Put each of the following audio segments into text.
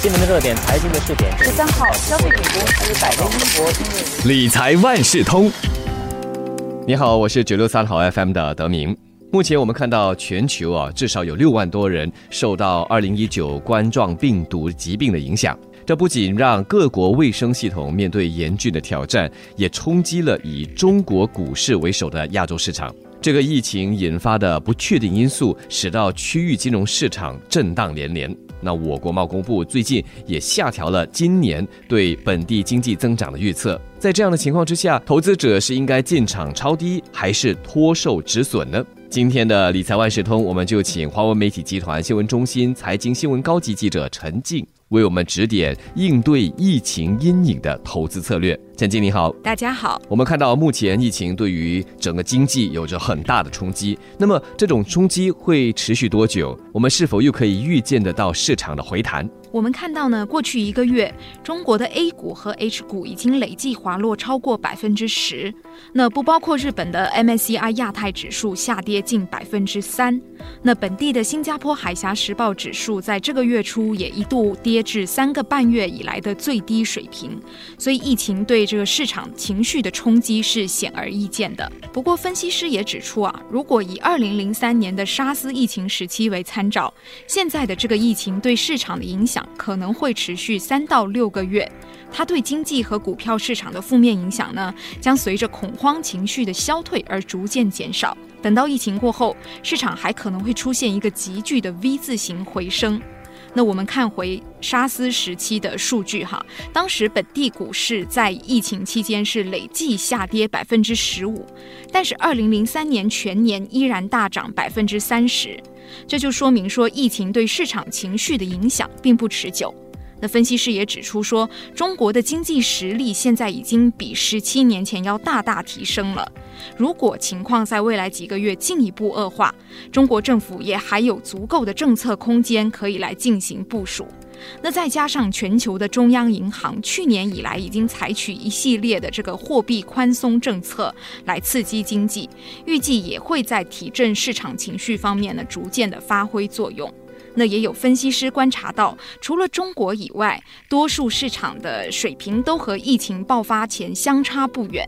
新闻的热点，财经的热点。十三号，消费品公司百威英博理财万事通。你好，我是九六三号 FM 的德明。目前我们看到全球啊，至少有六万多人受到二零一九冠状病毒疾病的影响。这不仅让各国卫生系统面对严峻的挑战，也冲击了以中国股市为首的亚洲市场。这个疫情引发的不确定因素，使到区域金融市场震荡连连。那我国贸工部最近也下调了今年对本地经济增长的预测。在这样的情况之下，投资者是应该进场抄低，还是脱售止损呢？今天的理财万事通，我们就请华文媒体集团新闻中心财经新闻高级记者陈静。为我们指点应对疫情阴影的投资策略。陈经理好，大家好。我们看到目前疫情对于整个经济有着很大的冲击，那么这种冲击会持续多久？我们是否又可以预见得到市场的回弹？我们看到呢，过去一个月，中国的 A 股和 H 股已经累计滑落超过百分之十，那不包括日本的 MSCI 亚太指数下跌近百分之三。那本地的新加坡海峡时报指数在这个月初也一度跌至三个半月以来的最低水平，所以疫情对这个市场情绪的冲击是显而易见的。不过，分析师也指出啊，如果以二零零三年的沙斯疫情时期为参照，现在的这个疫情对市场的影响可能会持续三到六个月。它对经济和股票市场的负面影响呢，将随着恐慌情绪的消退而逐渐减少。等到疫情过后，市场还可能会出现一个急剧的 V 字形回升。那我们看回沙斯时期的数据哈，当时本地股市在疫情期间是累计下跌百分之十五，但是二零零三年全年依然大涨百分之三十，这就说明说疫情对市场情绪的影响并不持久。那分析师也指出说，中国的经济实力现在已经比十七年前要大大提升了。如果情况在未来几个月进一步恶化，中国政府也还有足够的政策空间可以来进行部署。那再加上全球的中央银行去年以来已经采取一系列的这个货币宽松政策来刺激经济，预计也会在提振市场情绪方面呢逐渐的发挥作用。那也有分析师观察到，除了中国以外，多数市场的水平都和疫情爆发前相差不远。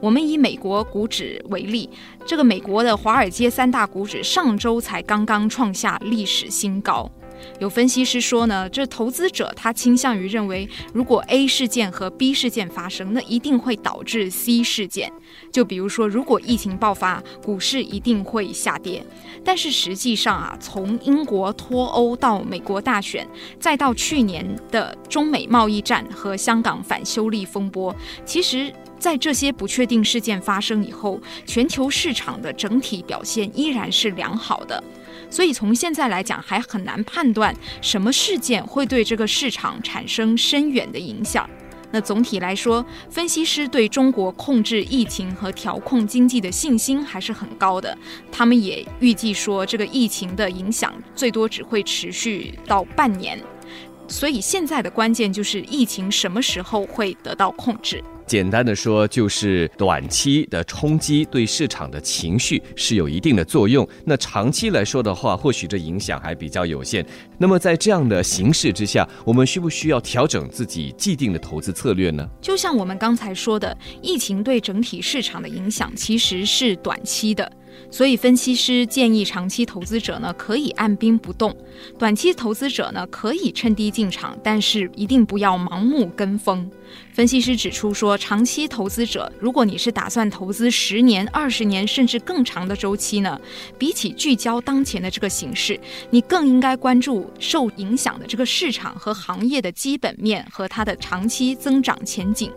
我们以美国股指为例，这个美国的华尔街三大股指上周才刚刚创下历史新高。有分析师说呢，这投资者他倾向于认为，如果 A 事件和 B 事件发生，那一定会导致 C 事件。就比如说，如果疫情爆发，股市一定会下跌。但是实际上啊，从英国脱欧到美国大选，再到去年的中美贸易战和香港反修例风波，其实在这些不确定事件发生以后，全球市场的整体表现依然是良好的。所以从现在来讲，还很难判断什么事件会对这个市场产生深远的影响。那总体来说，分析师对中国控制疫情和调控经济的信心还是很高的。他们也预计说，这个疫情的影响最多只会持续到半年。所以现在的关键就是疫情什么时候会得到控制。简单的说，就是短期的冲击对市场的情绪是有一定的作用。那长期来说的话，或许这影响还比较有限。那么在这样的形势之下，我们需不需要调整自己既定的投资策略呢？就像我们刚才说的，疫情对整体市场的影响其实是短期的。所以，分析师建议长期投资者呢可以按兵不动，短期投资者呢可以趁低进场，但是一定不要盲目跟风。分析师指出说，长期投资者，如果你是打算投资十年、二十年甚至更长的周期呢，比起聚焦当前的这个形势，你更应该关注受影响的这个市场和行业的基本面和它的长期增长前景。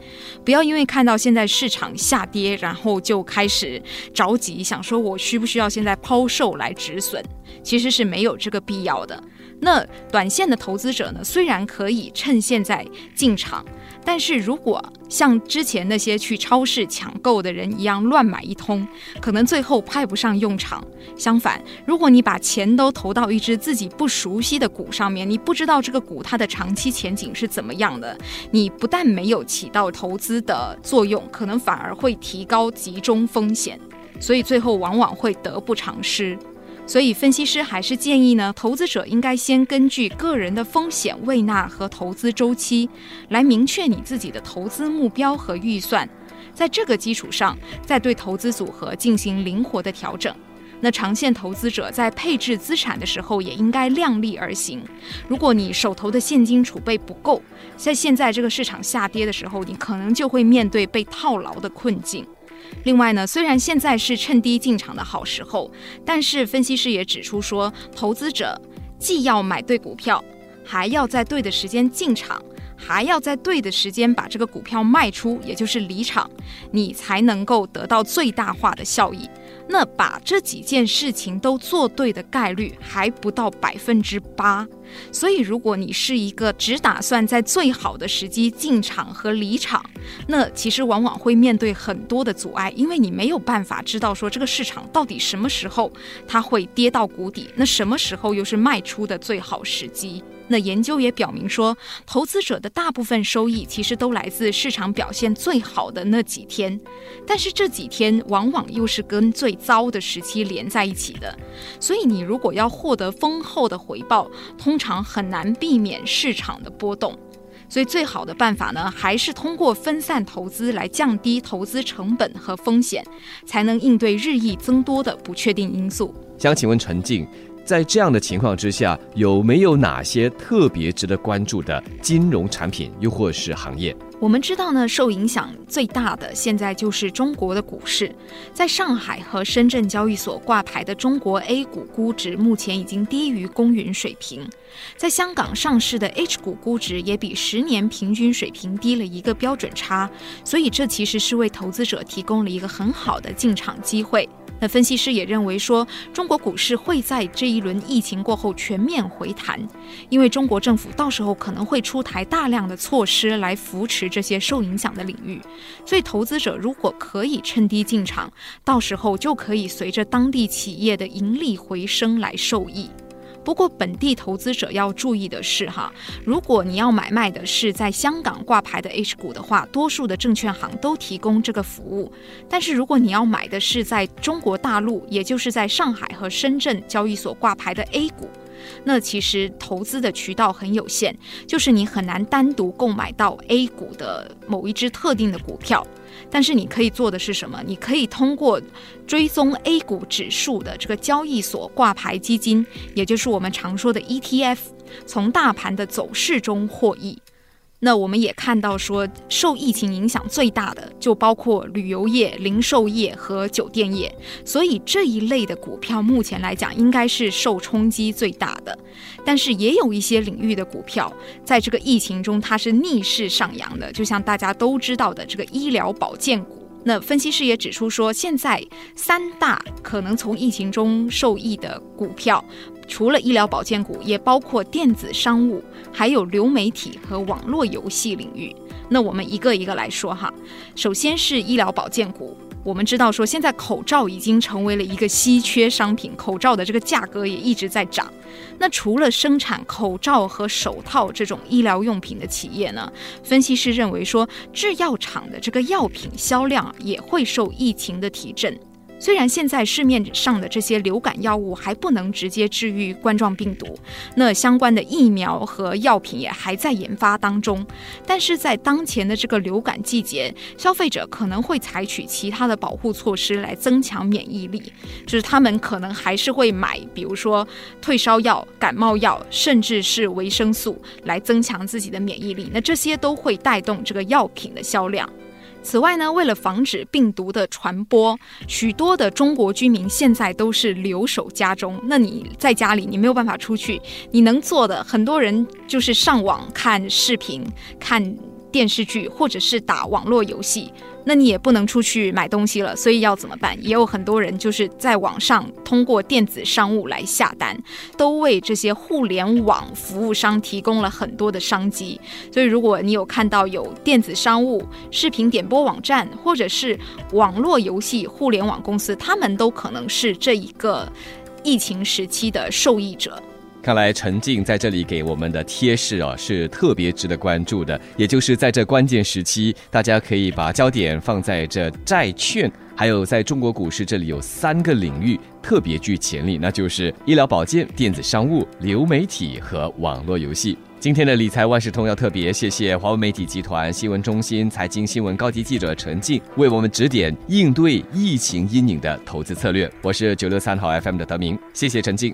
不要因为看到现在市场下跌，然后就开始着急，想说我需不需要现在抛售来止损？其实是没有这个必要的。那短线的投资者呢，虽然可以趁现在进场。但是如果像之前那些去超市抢购的人一样乱买一通，可能最后派不上用场。相反，如果你把钱都投到一只自己不熟悉的股上面，你不知道这个股它的长期前景是怎么样的，你不但没有起到投资的作用，可能反而会提高集中风险，所以最后往往会得不偿失。所以分析师还是建议呢，投资者应该先根据个人的风险位纳和投资周期，来明确你自己的投资目标和预算，在这个基础上，再对投资组合进行灵活的调整。那长线投资者在配置资产的时候，也应该量力而行。如果你手头的现金储备不够，在现在这个市场下跌的时候，你可能就会面对被套牢的困境。另外呢，虽然现在是趁低进场的好时候，但是分析师也指出说，投资者既要买对股票，还要在对的时间进场，还要在对的时间把这个股票卖出，也就是离场，你才能够得到最大化的效益。那把这几件事情都做对的概率还不到百分之八，所以如果你是一个只打算在最好的时机进场和离场，那其实往往会面对很多的阻碍，因为你没有办法知道说这个市场到底什么时候它会跌到谷底，那什么时候又是卖出的最好时机。那研究也表明说，投资者的大部分收益其实都来自市场表现最好的那几天，但是这几天往往又是跟最糟的时期连在一起的，所以你如果要获得丰厚的回报，通常很难避免市场的波动。所以最好的办法呢，还是通过分散投资来降低投资成本和风险，才能应对日益增多的不确定因素。想请问陈静。在这样的情况之下，有没有哪些特别值得关注的金融产品，又或是行业？我们知道呢，受影响最大的现在就是中国的股市。在上海和深圳交易所挂牌的中国 A 股估值目前已经低于公允水平，在香港上市的 H 股估值也比十年平均水平低了一个标准差，所以这其实是为投资者提供了一个很好的进场机会。那分析师也认为说，中国股市会在这一轮疫情过后全面回弹，因为中国政府到时候可能会出台大量的措施来扶持这些受影响的领域，所以投资者如果可以趁低进场，到时候就可以随着当地企业的盈利回升来受益。不过，本地投资者要注意的是，哈，如果你要买卖的是在香港挂牌的 H 股的话，多数的证券行都提供这个服务。但是，如果你要买的是在中国大陆，也就是在上海和深圳交易所挂牌的 A 股，那其实投资的渠道很有限，就是你很难单独购买到 A 股的某一只特定的股票。但是你可以做的是什么？你可以通过追踪 A 股指数的这个交易所挂牌基金，也就是我们常说的 ETF，从大盘的走势中获益。那我们也看到说，受疫情影响最大的就包括旅游业、零售业和酒店业，所以这一类的股票目前来讲应该是受冲击最大的。但是也有一些领域的股票，在这个疫情中它是逆势上扬的，就像大家都知道的这个医疗保健股。那分析师也指出说，现在三大可能从疫情中受益的股票。除了医疗保健股，也包括电子商务，还有流媒体和网络游戏领域。那我们一个一个来说哈。首先是医疗保健股，我们知道说现在口罩已经成为了一个稀缺商品，口罩的这个价格也一直在涨。那除了生产口罩和手套这种医疗用品的企业呢，分析师认为说制药厂的这个药品销量也会受疫情的提振。虽然现在市面上的这些流感药物还不能直接治愈冠状病毒，那相关的疫苗和药品也还在研发当中，但是在当前的这个流感季节，消费者可能会采取其他的保护措施来增强免疫力，就是他们可能还是会买，比如说退烧药、感冒药，甚至是维生素来增强自己的免疫力，那这些都会带动这个药品的销量。此外呢，为了防止病毒的传播，许多的中国居民现在都是留守家中。那你在家里，你没有办法出去，你能做的，很多人就是上网看视频、看电视剧，或者是打网络游戏。那你也不能出去买东西了，所以要怎么办？也有很多人就是在网上通过电子商务来下单，都为这些互联网服务商提供了很多的商机。所以，如果你有看到有电子商务、视频点播网站，或者是网络游戏互联网公司，他们都可能是这一个疫情时期的受益者。看来陈静在这里给我们的贴士啊是特别值得关注的，也就是在这关键时期，大家可以把焦点放在这债券，还有在中国股市这里有三个领域特别具潜力，那就是医疗保健、电子商务、流媒体和网络游戏。今天的理财万事通要特别谢谢华为媒体集团新闻中心财经新闻高级记者陈静为我们指点应对疫情阴影的投资策略。我是九六三号 FM 的德明，谢谢陈静。